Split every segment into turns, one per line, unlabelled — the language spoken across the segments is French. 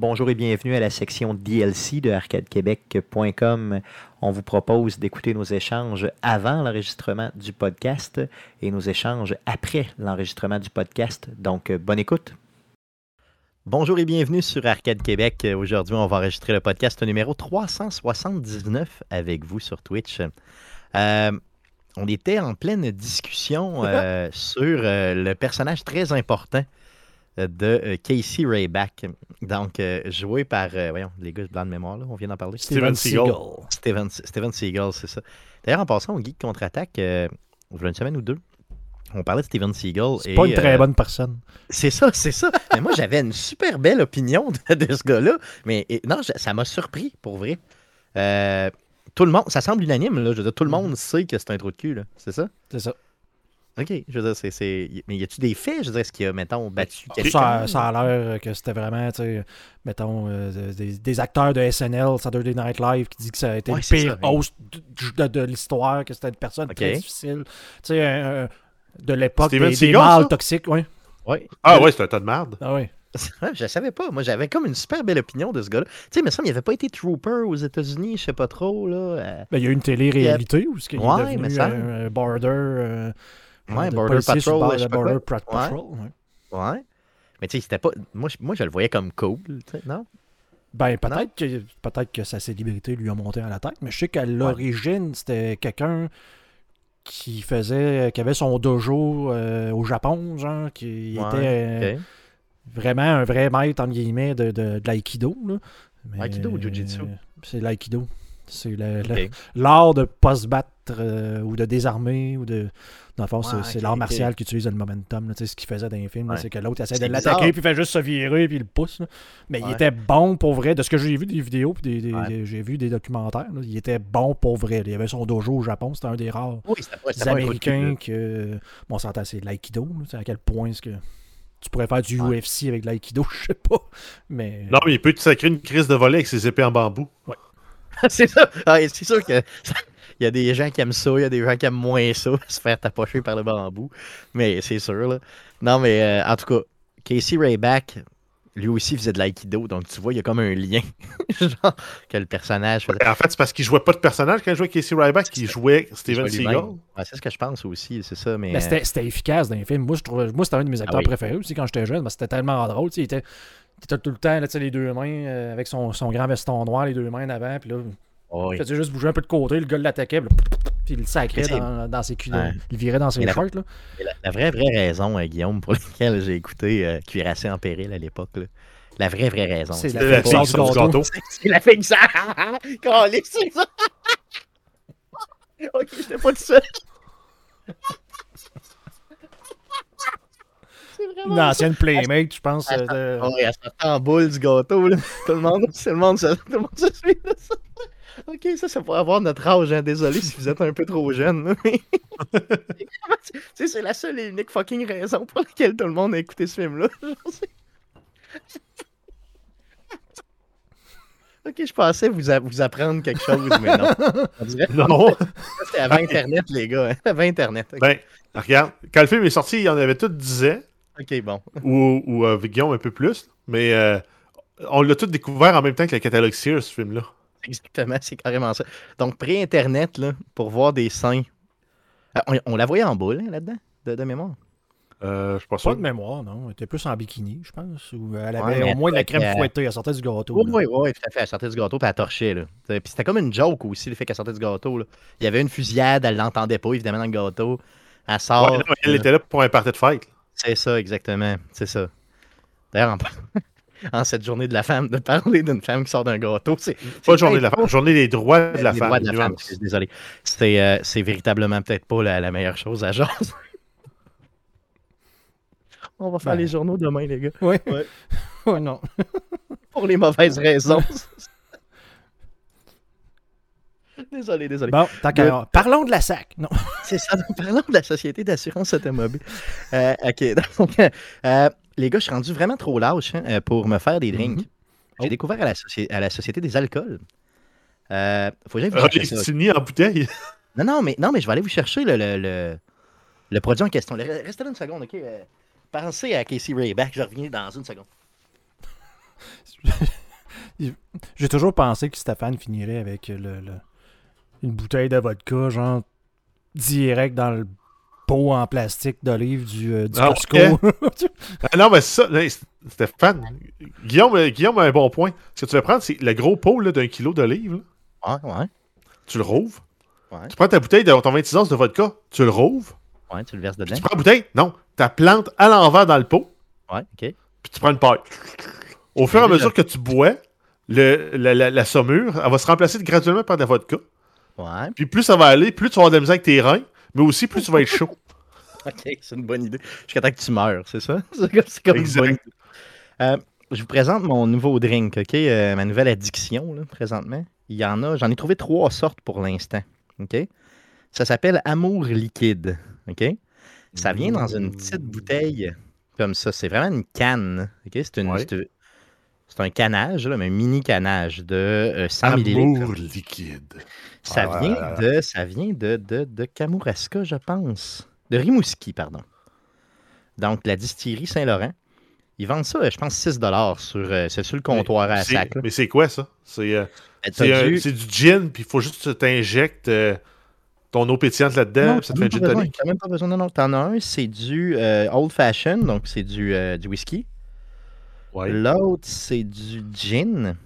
Bonjour et bienvenue à la section DLC de arcadequebec.com. On vous propose d'écouter nos échanges avant l'enregistrement du podcast et nos échanges après l'enregistrement du podcast. Donc, bonne écoute. Bonjour et bienvenue sur Arcade Québec. Aujourd'hui, on va enregistrer le podcast numéro 379 avec vous sur Twitch. Euh, on était en pleine discussion euh, sur euh, le personnage très important de Casey Rayback. Donc, joué par, voyons, les gars blanc de mémoire, là, on vient d'en parler.
Steven Seagal.
Steven, Steven Seagal, c'est ça. D'ailleurs, en passant au Geek Contre-Attaque, il y a une semaine ou deux, on parlait de Steven Seagal.
C'est pas une très bonne personne.
C'est ça, c'est ça. mais moi, j'avais une super belle opinion de, ce gars-là. Mais non, ça m'a surpris, pour vrai. tout le monde, ça semble unanime, là. Je veux dire, tout le monde sait que c'est un trou de cul, là. C'est ça?
C'est ça.
OK. Je veux dire, c'est. Mais y a-tu des faits? Je veux dire, est-ce qu'il a, mettons, battu
quelqu'un? Ça, a l'air que c'était vraiment, tu sais, mettons, des, acteurs de SNL, Saturday Night Live, qui disent que ça a été le pire host de, l'histoire, que c'était une personne très difficile. Tu sais, de l'époque des, des mâles toxiques, oui.
Ouais.
Ah ouais, c'est un tas de merde.
Ah oui.
je savais pas. Moi, j'avais comme une super belle opinion de ce gars-là. Tu sais, mais ça, il n'avait pas été trooper aux États-Unis, je sais pas trop. Là. Euh.
Ben, il y a eu une télé-réalité où il ouais, est devenu mais ça... un, border. Euh,
ouais, border patrol.
Border, border patrol.
Ouais. ouais. Mais tu sais, c'était pas. Moi je, moi, je le voyais comme cool, non?
Ben, peut-être que, peut que sa célébrité lui a monté à la tête, mais je sais qu'à l'origine, c'était quelqu'un qui faisait, qui avait son dojo euh, au Japon, genre, qui était euh, vraiment un vrai maître, en guillemets, de, de, de l'aïkido.
L'aïkido ou Jiu-Jitsu?
c'est l'aïkido. C'est l'art de pas se battre euh, ou de désarmer ou de. Dans le fond, c'est l'art martial qui utilise le momentum. C'est ce qu'il faisait dans les films. C'est que l'autre essaie de l'attaquer puis il fait juste se virer puis il le pousse. Mais il était bon pour vrai. De ce que j'ai vu des vidéos puis des, j'ai vu des documentaires, il était bon pour vrai. Il avait son dojo au Japon. C'était un des rares Américains que. Bon, on c'est l'aïkido. À quel point est-ce que tu pourrais faire du UFC avec l'aïkido, je sais pas. Mais...
Non, mais il peut te sacrer une crise de volet avec ses épées en bambou.
Ouais. c'est ça. Ah, c'est sûr que. Il y a des gens qui aiment ça, il y a des gens qui aiment moins ça, se faire tapocher par le bambou. Mais c'est sûr, là. Non, mais euh, en tout cas, Casey Rayback, lui aussi faisait de l'aïkido, donc tu vois, il y a comme un lien. genre, que le personnage faisait.
En fait, c'est parce qu'il jouait pas de personnage quand il jouait Casey Rayback, qu'il jouait Steven Seagal.
c'est ce que je pense aussi, c'est ça. Mais,
mais c'était efficace dans les films. Moi, je moi c'était un de mes ah acteurs préférés aussi quand j'étais jeune, c'était tellement drôle. Il était, était tout le temps, là, les deux mains, euh, avec son, son grand veston noir, les deux mains en avant, puis là. Oh, il faisait juste bouger un peu de côté, le gars l'attaquait, puis il le sacrait dans, dans, ses culottes. Il virait dans ses shorts. Là.
La, vraie, vraie raison, euh, Guillaume, pour laquelle j'ai écouté euh, Cuirassé en péril à l'époque, la vraie, vraie raison.
C'est la fixation du gâteau.
C'est la fixation. c'est ça. ok, j'étais pas tout seul.
Une ancienne playmate, je pense.
Elle, euh, de... elle en boule du gâteau. Là. Tout le monde, tout le monde, se, tout le monde se suit de ça. Ok, ça, ça pourrait avoir notre âge. Hein. Désolé si vous êtes un peu trop jeune. c'est la seule et unique fucking raison pour laquelle tout le monde a écouté ce film-là. Ok, je pensais vous, vous apprendre quelque chose, mais non.
Non.
C'était avant Internet, les gars. Hein. Avant Internet.
Ben, regarde, quand le film est sorti, il y en avait tout 10 ans.
Ok, bon.
Ou, ou euh, Guillaume un peu plus. Mais euh, on l'a tout découvert en même temps que le catalogue Sears, ce film-là.
Exactement, c'est carrément ça. Donc, pré-internet, là, pour voir des seins. Euh, on, la voyait en boule, hein, là-dedans, de, mémoire?
Euh, je pense
pas. de mémoire, non. Elle était plus en bikini, je pense. Ou elle avait au moins de la crème fouettée. Elle sortait du gâteau.
Oui, oui, oui, tout à fait. Elle sortait du gâteau puis elle torchait. Là. Puis c'était comme une joke aussi, le fait qu'elle sortait du gâteau. Là. Il y avait une fusillade, elle l'entendait pas, évidemment, dans le gâteau. Elle sort.
elle était là pour un party de fête.
C'est ça, exactement. C'est ça. D'ailleurs, en... cette journée de la femme, de parler d'une femme qui sort d'un gâteau, c'est.
Pas journée de la femme, journée des droits de la femme.
Droits de la femme désolé. Euh, c'est véritablement peut-être pas la, meilleure chose à genre. On va faire ben. les journaux demain, les gars.
Oui. Ouais. ouais non.
Pour les mauvaises raisons. Désolé, désolé.
Bon, parlons de la SAC. Non.
C'est ça, parlons de la Société d'assurance automobile. Euh, OK, donc, euh, les gars, je suis rendu vraiment trop lâche hein, euh, pour me faire des drinks. Mm-hmm. J'ai oh. découvert à la, à la, Société des alcools. Euh, faut que
j'aille en bouteille.
Non, non, mais, non, mais je vais aller vous chercher le, le, le, produit en question. Restez là une seconde, OK? pensez à Casey Rayback, je reviens dans une seconde.
J'ai toujours pensé que Stéphane finirait avec le, une bouteille de vodka, genre direct dans le pot en plastique d'olive du, euh, du ah, Costco.
ah, non, mais ça, Stéphane, Guillaume, euh, Guillaume a un bon point. Ce que tu vas prendre, c'est le gros pot d'un kilo d'olive.
Ouais, ouais.
Tu le rouvres. Ouais. Tu prends ta bouteille de ton 26 onces de vodka, tu le rouvres.
Ouais, tu le verses dedans.
tu prends la bouteille, non, tu la plantes à l'envers dans le pot.
Ouais, ok.
Puis tu prends une paille. Au fur et à mesure que tu bois, le, la, la, saumure, elle va se remplacer graduellement par de la vodka.
Ouais.
Puis plus ça va aller, plus tu vas avoir de la misère avec tes reins, mais aussi plus tu vas être chaud.
ok, c'est une bonne idée. Jusqu'à temps que tu meurs, c'est ça? C'est comme, exact. Une bonne euh, je vous présente mon nouveau drink, OK? Euh, ma nouvelle addiction, là, présentement. Il y en a, j'en ai trouvé trois sortes pour l'instant, OK? Ça s'appelle Amour liquide, OK? Ça vient dans une petite bouteille comme ça. C'est vraiment une canne, OK? C'est une, c'est un canage, là, un mini canage de 100 euh,
Amour liquide.
Ça ah vient de, ça vient de, de, de Kamouraska, je pense. De Rimouski, pardon. Donc, la distillerie Saint-Laurent. Ils vendent ça, je pense, 6 sur, euh, c'est sur le comptoir à sac.
Mais c'est quoi ça? C'est euh, ben, du... gin, puis il faut juste que tu t'injectes ton eau pétillante là-dedans, ça te fait un gin tonic.
Même pas besoin, non, non. T'en as un, c'est du old fashion, donc c'est du, du whisky. L'autre, c'est du gin.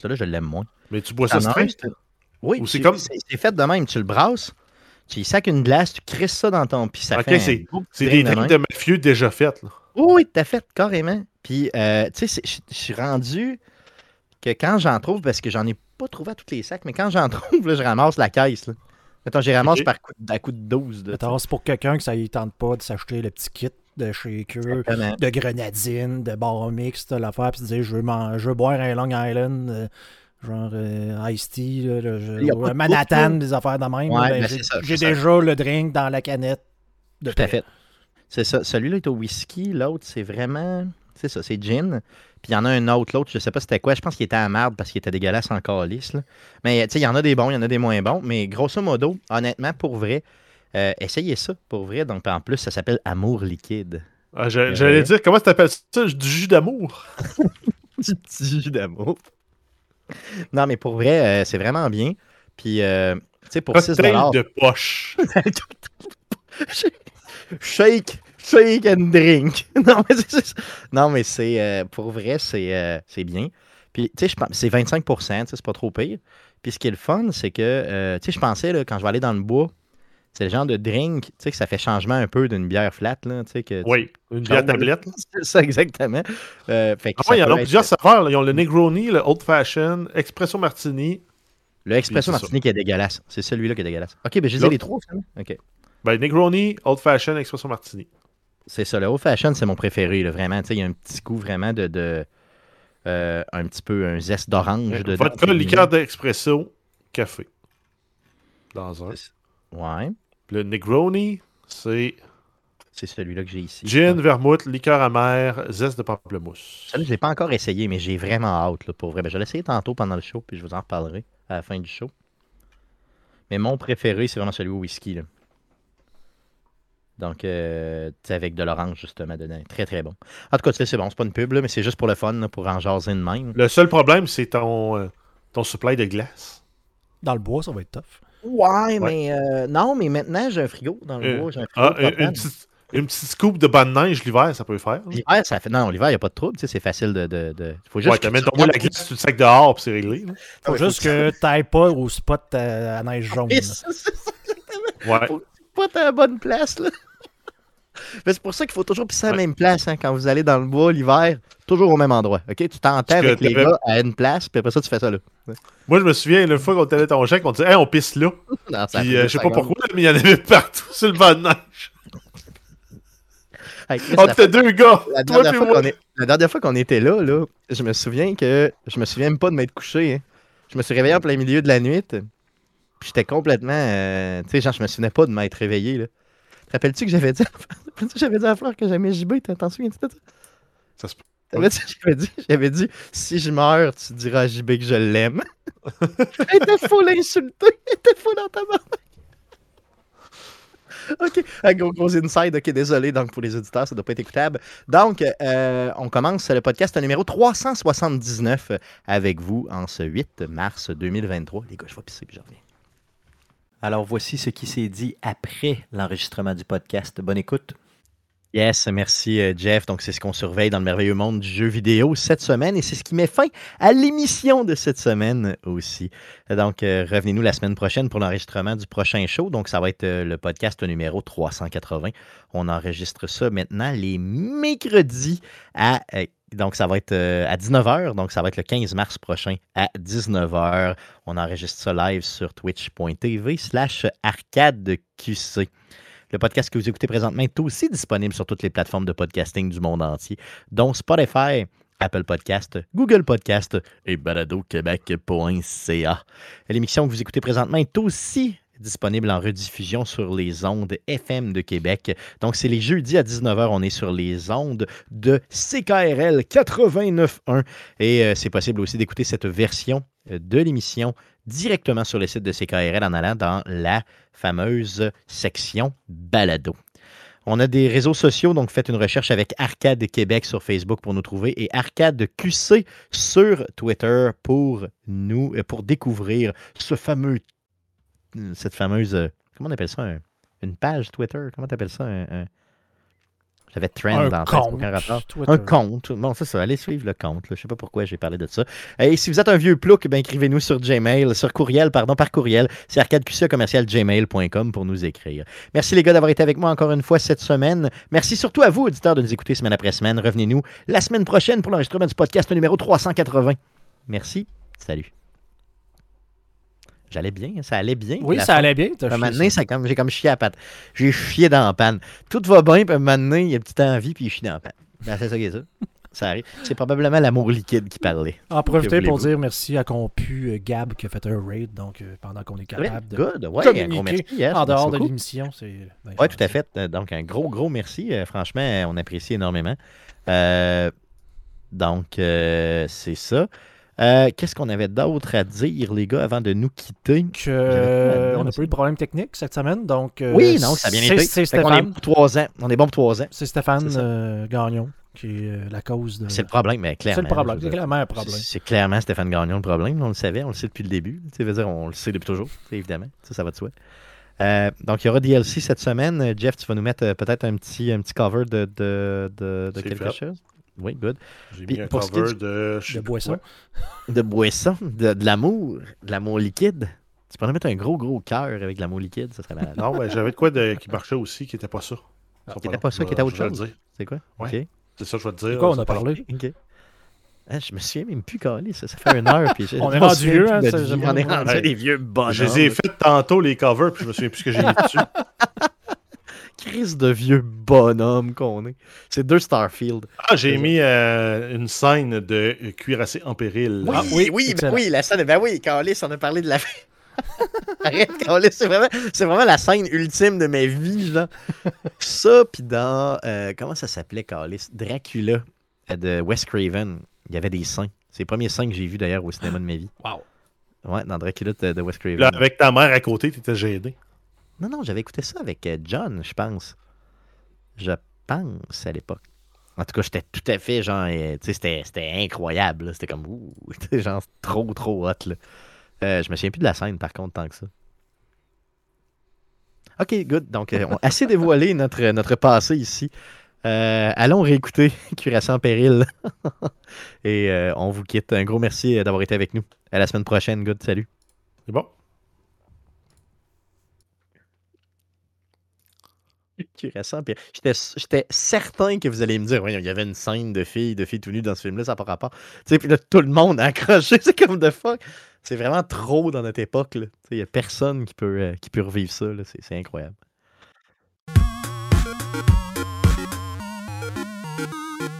Ça, là, je l'aime moins.
Mais tu bois ça straight?
Oui, c'est comme... C'est fait de même. Tu le brasses, tu y sacs une glace, tu crisses ça dans ton... Puis ça
fait c'est des drinks de, mafieux déjà faits. Là.
Oui, t'as fait, carrément. Puis, euh, tu sais, je suis rendu que quand j'en trouve, parce que j'en ai pas trouvé à tous les sacs, mais quand j'en trouve, là, je ramasse la caisse. Là. Attends, j'ai ramasse par coup, à coup de 12.
Attends, c'est pour quelqu'un que ça ne tente pas de s'acheter le petit kit de shaker, de grenadine, de bar mix, l'affaire, puis dire je veux, je veux boire un Long Island, euh, genre euh, Ice Tea, le, Manhattan, des affaires de même. Ben, ben, j'ai déjà le drink dans la canette.
De Tout à fait. C'est ça. Celui-là est au whisky, l'autre, c'est vraiment. C'est ça, c'est gin. Puis il y en a un autre, l'autre, je sais pas c'était quoi. Je pense qu'il était à merde parce qu'il était dégueulasse en calice. Là. Mais tu sais, il y en a des bons, il y en a des moins bons. Mais grosso modo, honnêtement, pour vrai, euh, essayez ça, pour vrai. Donc, en plus, ça s'appelle Amour liquide.
Ah, J'allais dire, comment tu appelles ça? Du jus d'amour?
du petit jus d'amour. Non, mais pour vrai, euh, c'est vraiment bien. Puis, euh, tu sais, pour 6
de poche.
shake, shake and drink. non, mais c'est pour vrai, c'est bien. Puis, tu sais, c'est 25% c'est pas trop pire. Puis, ce qui est le fun, c'est que, tu sais, je pensais, là, quand je vais aller dans le bois, c'est le genre de drink, tu sais, que ça fait changement un peu d'une bière flat, là, tu sais, que...
Oui, une bière tablette.
C'est ça, exactement. Euh, fait
ah, il y en a plusieurs saveurs, Ils ont le Negroni, le Old Fashion, Espresso Martini.
Le Espresso Martini qui est dégueulasse. C'est celui-là qui est dégueulasse. OK, ben j'ai les trois, finalement. OK.
Ben, Negroni, Old Fashion, Espresso Martini.
C'est ça, le Old Fashion, c'est mon préféré, là, vraiment. Tu sais, il y a un petit goût vraiment de... de euh, un petit peu un zeste d'orange.
de Vodka, liqueur d'expresso, café. Dans un.
Ouais.
Le Negroni, c'est.
C'est celui-là que j'ai ici.
Gin, vermouth, liqueur amère, zeste de pamplemousse.
Celui-là, je ne l'ai pas encore essayé, mais j'ai vraiment hâte, là, pour vrai. Ben, je vais l'essayer tantôt pendant le show, puis je vous en reparlerai à la fin du show. Mais mon préféré, c'est vraiment celui au whisky. Là. Donc, euh, avec de l'orange, justement, dedans. Très, très bon. En tout cas, c'est bon, c'est pas une pub, là, mais c'est juste pour le fun, pour en jaser de même.
Le seul problème, c'est ton, euh, ton supply de glace.
Dans le bois, ça va être tough.
Ouais, mais euh, non, mais maintenant, j'ai un frigo dans le euh, bois. J'ai un frigo
ah, une, petite, une, petite, scoop de bonne neige l'hiver, ça peut le faire.
L'hiver, ça fait. Non, l'hiver, il n'y a pas de trouble. C'est facile de. de, de...
Faut juste ouais, tu mets ton la glace, tu le sacs dehors, puis c'est réglé.
Faut juste que tu n'ailles pas au spot euh, à neige jaune.
ouais.
Faut pas à la bonne place, là. Mais c'est pour ça qu'il faut toujours pisser à la même place hein, quand vous allez dans le bois l'hiver, toujours au même endroit. Ok, Tu t'entends avec les gars à une place, puis après ça, tu fais ça là.
Moi, je me souviens, une fois qu'on était ton chèque, on disait, hey, on pisse là. non, puis, euh, je sais pas pourquoi, mais il y en avait partout sur le banc de neige. on était deux gars.
La dernière, fois qu'on est... la dernière fois qu'on était là, là, je me souviens que je me souviens même pas de m'être couché. Hein. Je me suis réveillé en plein milieu de la nuit. Puis j'étais complètement. Euh, tu sais, genre, je me souvenais pas de m'être réveillé. Là. Te rappelles-tu que j'avais dit, j'avais dit à Fleur que j'aimais JB? T'en souviens-tu de ça?
Ça se
j'avais dit, j'avais dit, si je meurs, tu diras à JB que je l'aime. Elle était fou l'insulter. Elle était fou dans ta main. OK. Un gros, gros inside. OK, désolé. Donc, pour les auditeurs, ça ne doit pas être écoutable. Donc, euh, on commence le podcast numéro 379 avec vous en ce 8 mars 2023. Les gars, je vais pisser puis je reviens. Alors, voici ce qui s'est dit après l'enregistrement du podcast. Bonne écoute. Yes, merci euh, Jeff. Donc, c'est ce qu'on surveille dans le merveilleux monde du jeu vidéo cette semaine et c'est ce qui met fin à l'émission de cette semaine aussi. Donc, euh, revenez-nous la semaine prochaine pour l'enregistrement du prochain show. Donc, ça va être euh, le podcast numéro 380. On enregistre ça maintenant les mercredis à. Donc, ça va être à 19h. Donc, ça va être le 15 mars prochain à 19h. On enregistre ça live sur twitch.tv slash arcadeqc. Le podcast que vous écoutez présentement est aussi disponible sur toutes les plateformes de podcasting du monde entier, dont Spotify, Apple Podcast, Google Podcast et baladoquebec.ca. L'émission que vous écoutez présentement est aussi disponible en rediffusion sur les ondes FM de Québec. Donc, c'est les jeudis à 19h, on est sur les ondes de CKRL 89.1 et euh, c'est possible aussi d'écouter cette version euh, de l'émission directement sur le site de CKRL en allant dans la fameuse section balado. On a des réseaux sociaux, donc faites une recherche avec Arcade Québec sur Facebook pour nous trouver et Arcade QC sur Twitter pour nous, euh, pour découvrir ce fameux, cette fameuse, euh, comment on appelle ça, une page Twitter, comment tu appelles ça, un, j'avais trend
un
dans
compte,
Un compte. Bon, c'est ça. Allez suivre le compte. Je ne sais pas pourquoi j'ai parlé de ça. Et si vous êtes un vieux plouc, ben, écrivez-nous sur Gmail, sur courriel, pardon, par courriel. C'est pour nous écrire. Merci les gars d'avoir été avec moi encore une fois cette semaine. Merci surtout à vous, auditeurs, de nous écouter semaine après semaine. Revenez-nous la semaine prochaine pour l'enregistrement du podcast numéro 380. Merci. Salut. J'allais bien, ça allait bien.
Oui, ça allait bien.
Maintenant, ça, comme, j'ai comme chié à la patte. J'ai chié dans la panne. Tout va bien, puis maintenant, il y a une petite envie, puis il chie dans la panne. Ben, c'est ça qui est ça. Ça arrive. C'est probablement l'amour liquide qui parlait.
En profiter pour dire merci à Compu euh, Gab qui a fait un raid, donc euh, pendant qu'on est capable de
Good. Ouais, un gros merci.
en dehors de l'émission. c'est
oui, tout à fait. Donc, un gros, gros merci. Euh, franchement, on apprécie énormément. donc, c'est ça. Euh, qu'est-ce qu'on avait d'autre à dire, les gars, avant de nous quitter?
Que, on n'a pas eu de problème technique cette semaine, donc...
Euh, oui, non, ça a bien été.
C'est Stéphane. On
est, pour trois ans. on est bon pour trois ans.
C'est Stéphane euh, Gagnon qui est la cause de...
C'est le problème, mais clairement.
C'est le problème, c'est clairement un problème.
C'est clairement Stéphane Gagnon le problème, on le savait, on le sait depuis le début. Tu veux dire, on le sait depuis toujours, évidemment. Ça, ça va de soi. donc, il y aura DLC cette semaine. Jeff, tu vas nous mettre peut-être un petit, un petit cover de, de, de, de quelque chose? Oui, good.
J'ai mis un cover de...
De boisson.
De boisson, de, de l'amour, de l'amour liquide. Tu pourrais mettre un gros, gros cœur avec de l'amour liquide, ça serait malade.
Non, ouais, j'avais de quoi de, qui marchait aussi, qui n'était pas ça.
Ah, qui n'était pas ça, qui était autre chose. C'est quoi?
Ouais. C'est ça, je vais te dire.
quoi on a parlé?
OK. Ah, je me souviens même plus, Carly, ça, ça fait une heure. Puis
on est rendu vieux, hein,
On est rendu des vieux bonhommes.
Je les ai fait tantôt, les covers, puis je me souviens plus ce que j'ai mis dessus.
crise de vieux bonhomme qu'on est. C'est deux Starfield.
Ah, j'ai mis euh, une scène de Cuirassé en péril.
Oui, ah, oui, oui, ben oui, la scène. Ben oui, Carlis, on a parlé de la. Arrête, Carlis, c'est vraiment, vraiment la scène ultime de ma vie. Genre. Ça, puis dans. Euh, comment ça s'appelait, Carlis Dracula euh, de Wes Craven. Il y avait des seins. C'est les premiers seins que j'ai vus d'ailleurs au cinéma de ma vie.
Wow.
Ouais, dans Dracula de, de Wes Craven.
Là, avec ta mère à côté, t'étais gêné.
Non, non, j'avais écouté ça avec euh, John, je pense. Je pense à l'époque. En tout cas, j'étais tout à fait genre, euh, tu sais, c'était incroyable. C'était comme, ouh, genre trop, trop hot. Là. Euh, je me souviens plus de la scène, par contre, tant que ça. Ok, good. Donc, on a assez dévoilé notre, notre passé ici. allons réécouter Cuirassé en péril. Et on vous quitte. Un gros merci d'avoir été avec nous. À la semaine prochaine. Good. Salut.
C'est bon.
J'étais certain que vous allez me dire, oui, il y avait une scène de filles, de filles tout nues dans ce film-là, ça n'a pas rapport. Puis là, tout le monde a accroché, c'est comme de fuck. C'est vraiment trop dans notre époque. Il n'y a personne qui peut, euh, qui peut revivre ça. C'est incroyable.